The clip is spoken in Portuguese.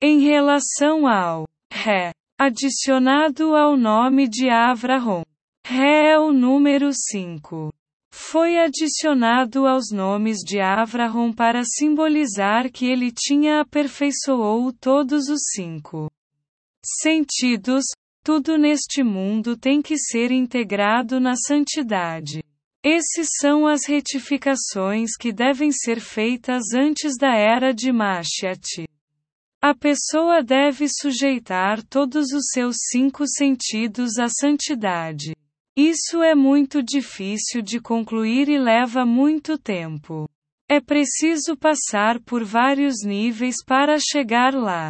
Em relação ao Ré, adicionado ao nome de Avraham, Ré é o número 5. Foi adicionado aos nomes de Avraham para simbolizar que ele tinha aperfeiçoou todos os cinco sentidos, tudo neste mundo tem que ser integrado na santidade. Esses são as retificações que devem ser feitas antes da era de Mashiach. A pessoa deve sujeitar todos os seus cinco sentidos à santidade. Isso é muito difícil de concluir e leva muito tempo. É preciso passar por vários níveis para chegar lá.